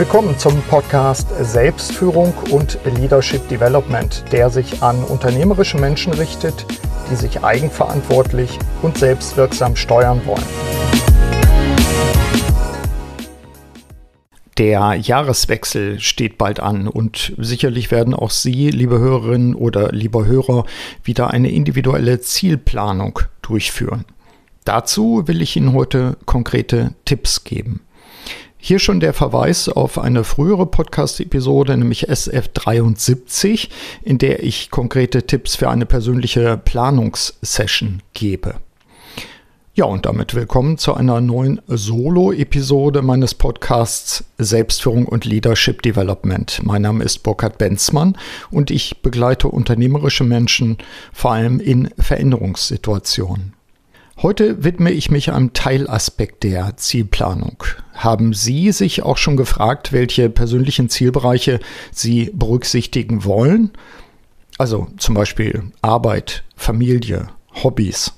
Willkommen zum Podcast Selbstführung und Leadership Development, der sich an unternehmerische Menschen richtet, die sich eigenverantwortlich und selbstwirksam steuern wollen. Der Jahreswechsel steht bald an und sicherlich werden auch Sie, liebe Hörerinnen oder lieber Hörer, wieder eine individuelle Zielplanung durchführen. Dazu will ich Ihnen heute konkrete Tipps geben. Hier schon der Verweis auf eine frühere Podcast-Episode, nämlich SF73, in der ich konkrete Tipps für eine persönliche Planungssession gebe. Ja, und damit willkommen zu einer neuen Solo-Episode meines Podcasts Selbstführung und Leadership Development. Mein Name ist Burkhard Benzmann und ich begleite unternehmerische Menschen vor allem in Veränderungssituationen. Heute widme ich mich einem Teilaspekt der Zielplanung. Haben Sie sich auch schon gefragt, welche persönlichen Zielbereiche Sie berücksichtigen wollen? Also zum Beispiel Arbeit, Familie, Hobbys.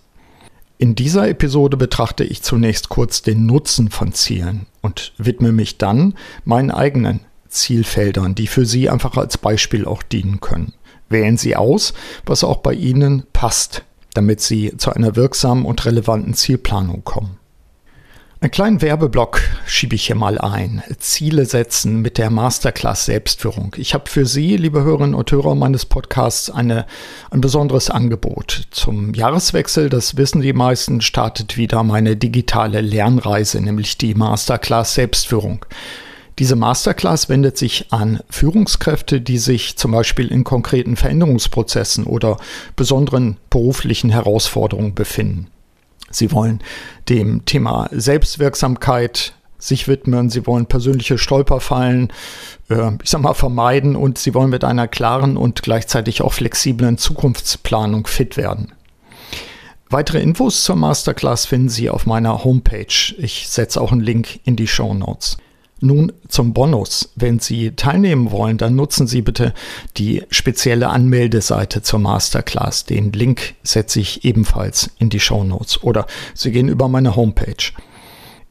In dieser Episode betrachte ich zunächst kurz den Nutzen von Zielen und widme mich dann meinen eigenen Zielfeldern, die für Sie einfach als Beispiel auch dienen können. Wählen Sie aus, was auch bei Ihnen passt damit Sie zu einer wirksamen und relevanten Zielplanung kommen. Einen kleinen Werbeblock schiebe ich hier mal ein. Ziele setzen mit der Masterclass Selbstführung. Ich habe für Sie, liebe Hörerinnen und Hörer meines Podcasts, eine, ein besonderes Angebot. Zum Jahreswechsel, das wissen die meisten, startet wieder meine digitale Lernreise, nämlich die Masterclass Selbstführung. Diese Masterclass wendet sich an Führungskräfte, die sich zum Beispiel in konkreten Veränderungsprozessen oder besonderen beruflichen Herausforderungen befinden. Sie wollen dem Thema Selbstwirksamkeit sich widmen, sie wollen persönliche Stolperfallen, äh, ich sag mal, vermeiden und sie wollen mit einer klaren und gleichzeitig auch flexiblen Zukunftsplanung fit werden. Weitere Infos zur Masterclass finden Sie auf meiner Homepage. Ich setze auch einen Link in die Show Notes. Nun zum Bonus. Wenn Sie teilnehmen wollen, dann nutzen Sie bitte die spezielle Anmeldeseite zur Masterclass. Den Link setze ich ebenfalls in die Show Notes oder Sie gehen über meine Homepage.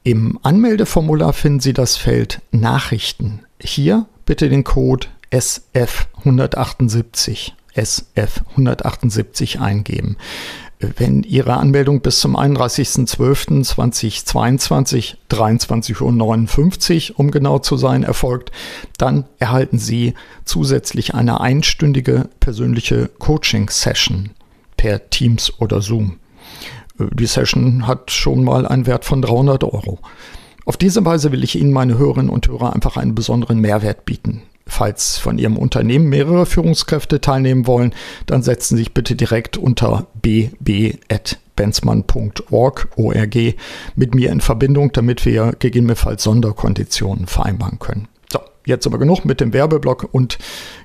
Im Anmeldeformular finden Sie das Feld Nachrichten. Hier bitte den Code SF178 SF178 eingeben. Wenn Ihre Anmeldung bis zum 31.12.2022, 23.59 Uhr, um genau zu sein, erfolgt, dann erhalten Sie zusätzlich eine einstündige persönliche Coaching-Session per Teams oder Zoom. Die Session hat schon mal einen Wert von 300 Euro. Auf diese Weise will ich Ihnen, meine Hörerinnen und Hörer, einfach einen besonderen Mehrwert bieten. Falls von Ihrem Unternehmen mehrere Führungskräfte teilnehmen wollen, dann setzen Sie sich bitte direkt unter bb.benzmann.org mit mir in Verbindung, damit wir gegebenenfalls Sonderkonditionen vereinbaren können. So, jetzt aber genug mit dem Werbeblock und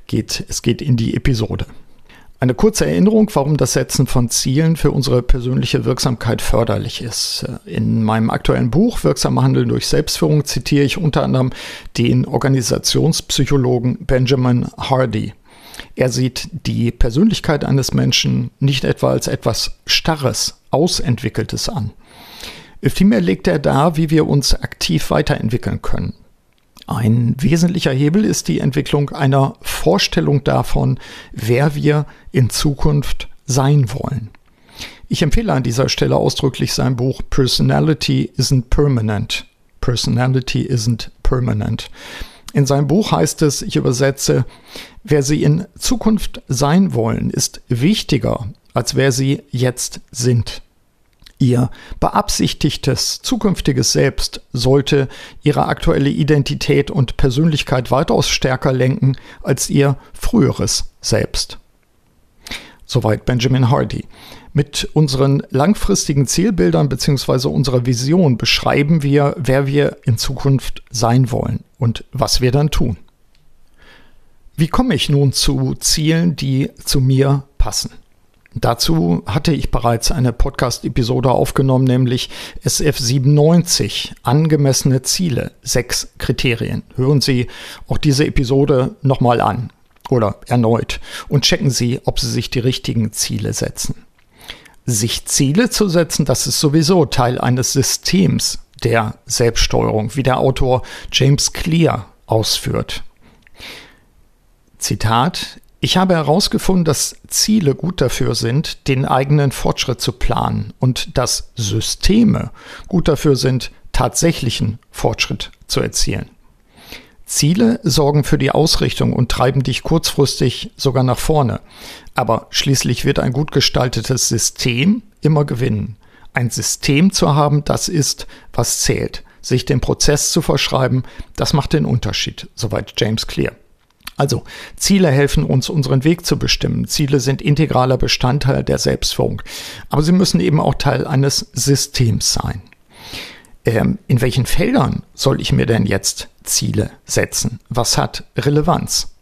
geht, es geht in die Episode. Eine kurze Erinnerung, warum das Setzen von Zielen für unsere persönliche Wirksamkeit förderlich ist. In meinem aktuellen Buch Wirksam Handeln durch Selbstführung zitiere ich unter anderem den Organisationspsychologen Benjamin Hardy. Er sieht die Persönlichkeit eines Menschen nicht etwa als etwas Starres, Ausentwickeltes an. Vielmehr legt er dar, wie wir uns aktiv weiterentwickeln können. Ein wesentlicher Hebel ist die Entwicklung einer Vorstellung davon, wer wir in Zukunft sein wollen. Ich empfehle an dieser Stelle ausdrücklich sein Buch Personality Isn't Permanent. Personality Isn't Permanent. In seinem Buch heißt es, ich übersetze, wer Sie in Zukunft sein wollen, ist wichtiger, als wer Sie jetzt sind. Ihr beabsichtigtes zukünftiges Selbst sollte ihre aktuelle Identität und Persönlichkeit weitaus stärker lenken als ihr früheres Selbst. Soweit Benjamin Hardy. Mit unseren langfristigen Zielbildern bzw. unserer Vision beschreiben wir, wer wir in Zukunft sein wollen und was wir dann tun. Wie komme ich nun zu Zielen, die zu mir passen? Dazu hatte ich bereits eine Podcast-Episode aufgenommen, nämlich SF97, angemessene Ziele, sechs Kriterien. Hören Sie auch diese Episode nochmal an oder erneut und checken Sie, ob Sie sich die richtigen Ziele setzen. Sich Ziele zu setzen, das ist sowieso Teil eines Systems der Selbststeuerung, wie der Autor James Clear ausführt. Zitat ich habe herausgefunden, dass Ziele gut dafür sind, den eigenen Fortschritt zu planen und dass Systeme gut dafür sind, tatsächlichen Fortschritt zu erzielen. Ziele sorgen für die Ausrichtung und treiben dich kurzfristig sogar nach vorne. Aber schließlich wird ein gut gestaltetes System immer gewinnen. Ein System zu haben, das ist, was zählt. Sich den Prozess zu verschreiben, das macht den Unterschied, soweit James Clear. Also, Ziele helfen uns, unseren Weg zu bestimmen. Ziele sind integraler Bestandteil der Selbstführung. Aber sie müssen eben auch Teil eines Systems sein. Ähm, in welchen Feldern soll ich mir denn jetzt Ziele setzen? Was hat Relevanz?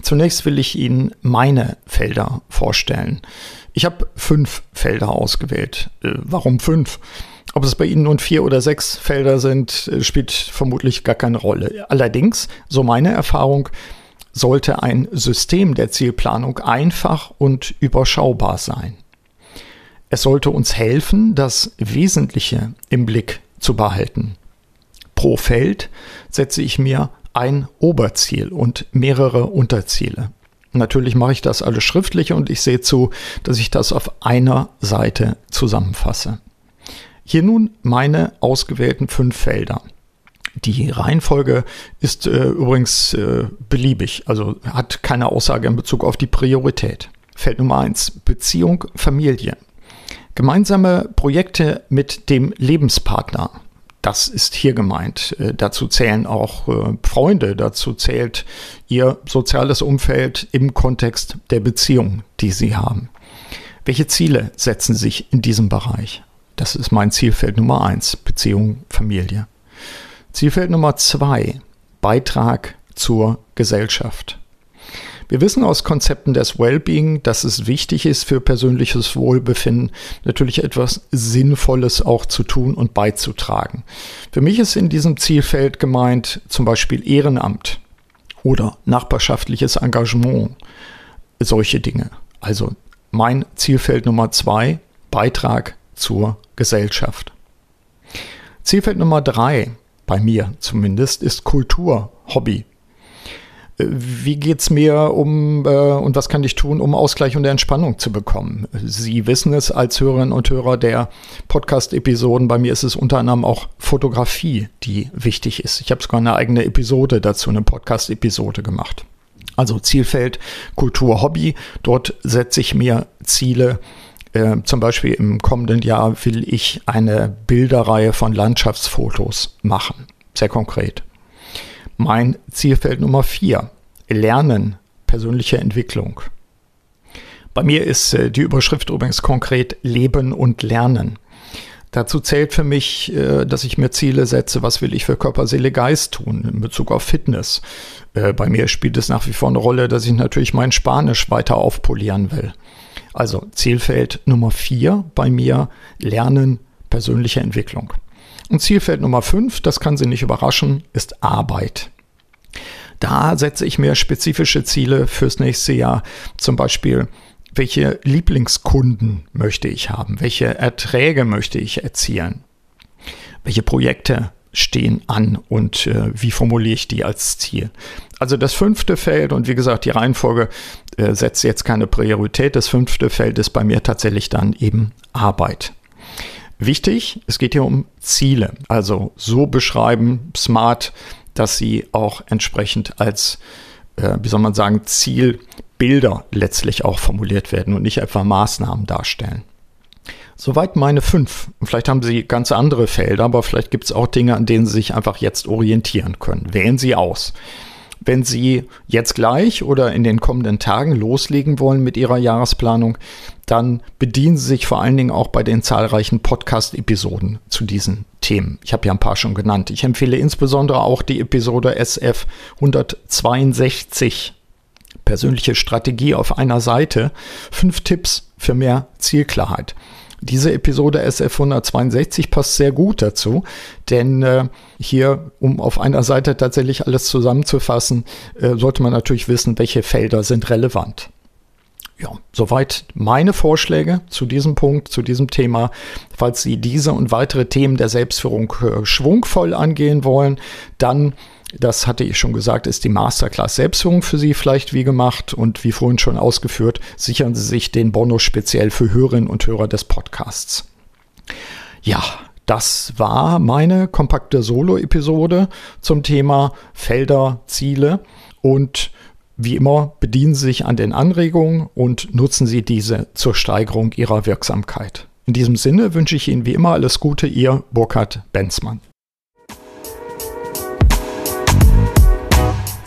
Zunächst will ich Ihnen meine Felder vorstellen. Ich habe fünf Felder ausgewählt. Äh, warum fünf? Ob es bei Ihnen nun vier oder sechs Felder sind, äh, spielt vermutlich gar keine Rolle. Allerdings, so meine Erfahrung, sollte ein System der Zielplanung einfach und überschaubar sein. Es sollte uns helfen, das Wesentliche im Blick zu behalten. Pro Feld setze ich mir ein Oberziel und mehrere Unterziele. Natürlich mache ich das alles schriftlich und ich sehe zu, dass ich das auf einer Seite zusammenfasse. Hier nun meine ausgewählten fünf Felder. Die Reihenfolge ist äh, übrigens äh, beliebig, also hat keine Aussage in Bezug auf die Priorität. Feld Nummer eins: Beziehung, Familie. Gemeinsame Projekte mit dem Lebenspartner. Das ist hier gemeint. Äh, dazu zählen auch äh, Freunde, dazu zählt ihr soziales Umfeld im Kontext der Beziehung, die sie haben. Welche Ziele setzen sich in diesem Bereich? Das ist mein Zielfeld Nummer eins: Beziehung, Familie. Zielfeld Nummer zwei, Beitrag zur Gesellschaft. Wir wissen aus Konzepten des Wellbeing, dass es wichtig ist für persönliches Wohlbefinden, natürlich etwas Sinnvolles auch zu tun und beizutragen. Für mich ist in diesem Zielfeld gemeint zum Beispiel Ehrenamt oder nachbarschaftliches Engagement, solche Dinge. Also mein Zielfeld Nummer zwei, Beitrag zur Gesellschaft. Zielfeld Nummer drei, bei mir zumindest, ist Kultur, Hobby. Äh, wie geht es mir um äh, und was kann ich tun, um Ausgleich und Entspannung zu bekommen? Sie wissen es als Hörerinnen und Hörer der Podcast-Episoden. Bei mir ist es unter anderem auch Fotografie, die wichtig ist. Ich habe sogar eine eigene Episode dazu, eine Podcast-Episode gemacht. Also Zielfeld Kultur, Hobby. Dort setze ich mir Ziele, äh, zum Beispiel im kommenden Jahr will ich eine Bilderreihe von Landschaftsfotos machen. Sehr konkret. Mein Zielfeld Nummer vier: Lernen, persönliche Entwicklung. Bei mir ist äh, die Überschrift übrigens konkret Leben und Lernen. Dazu zählt für mich, äh, dass ich mir Ziele setze, was will ich für Körper, Seele, Geist tun in Bezug auf Fitness. Bei mir spielt es nach wie vor eine Rolle, dass ich natürlich mein Spanisch weiter aufpolieren will. Also Zielfeld Nummer vier bei mir, Lernen, persönliche Entwicklung. Und Zielfeld Nummer fünf, das kann Sie nicht überraschen, ist Arbeit. Da setze ich mir spezifische Ziele fürs nächste Jahr. Zum Beispiel, welche Lieblingskunden möchte ich haben? Welche Erträge möchte ich erzielen? Welche Projekte stehen an und äh, wie formuliere ich die als Ziel? Also das fünfte Feld und wie gesagt, die Reihenfolge äh, setzt jetzt keine Priorität. Das fünfte Feld ist bei mir tatsächlich dann eben Arbeit. Wichtig, es geht hier um Ziele. Also so beschreiben, smart, dass sie auch entsprechend als, äh, wie soll man sagen, Zielbilder letztlich auch formuliert werden und nicht etwa Maßnahmen darstellen. Soweit meine fünf. Vielleicht haben Sie ganz andere Felder, aber vielleicht gibt es auch Dinge, an denen Sie sich einfach jetzt orientieren können. Wählen Sie aus. Wenn Sie jetzt gleich oder in den kommenden Tagen loslegen wollen mit Ihrer Jahresplanung, dann bedienen Sie sich vor allen Dingen auch bei den zahlreichen Podcast-Episoden zu diesen Themen. Ich habe ja ein paar schon genannt. Ich empfehle insbesondere auch die Episode SF 162 persönliche Strategie auf einer Seite. Fünf Tipps für mehr Zielklarheit. Diese Episode SF 162 passt sehr gut dazu, denn äh, hier, um auf einer Seite tatsächlich alles zusammenzufassen, äh, sollte man natürlich wissen, welche Felder sind relevant. Ja, soweit meine Vorschläge zu diesem Punkt, zu diesem Thema. Falls Sie diese und weitere Themen der Selbstführung äh, schwungvoll angehen wollen, dann das hatte ich schon gesagt, ist die Masterclass Selbstführung für Sie vielleicht wie gemacht und wie vorhin schon ausgeführt, sichern Sie sich den Bonus speziell für Hörerinnen und Hörer des Podcasts. Ja, das war meine kompakte Solo-Episode zum Thema Felder, Ziele und wie immer bedienen Sie sich an den Anregungen und nutzen Sie diese zur Steigerung Ihrer Wirksamkeit. In diesem Sinne wünsche ich Ihnen wie immer alles Gute, Ihr Burkhard Benzmann.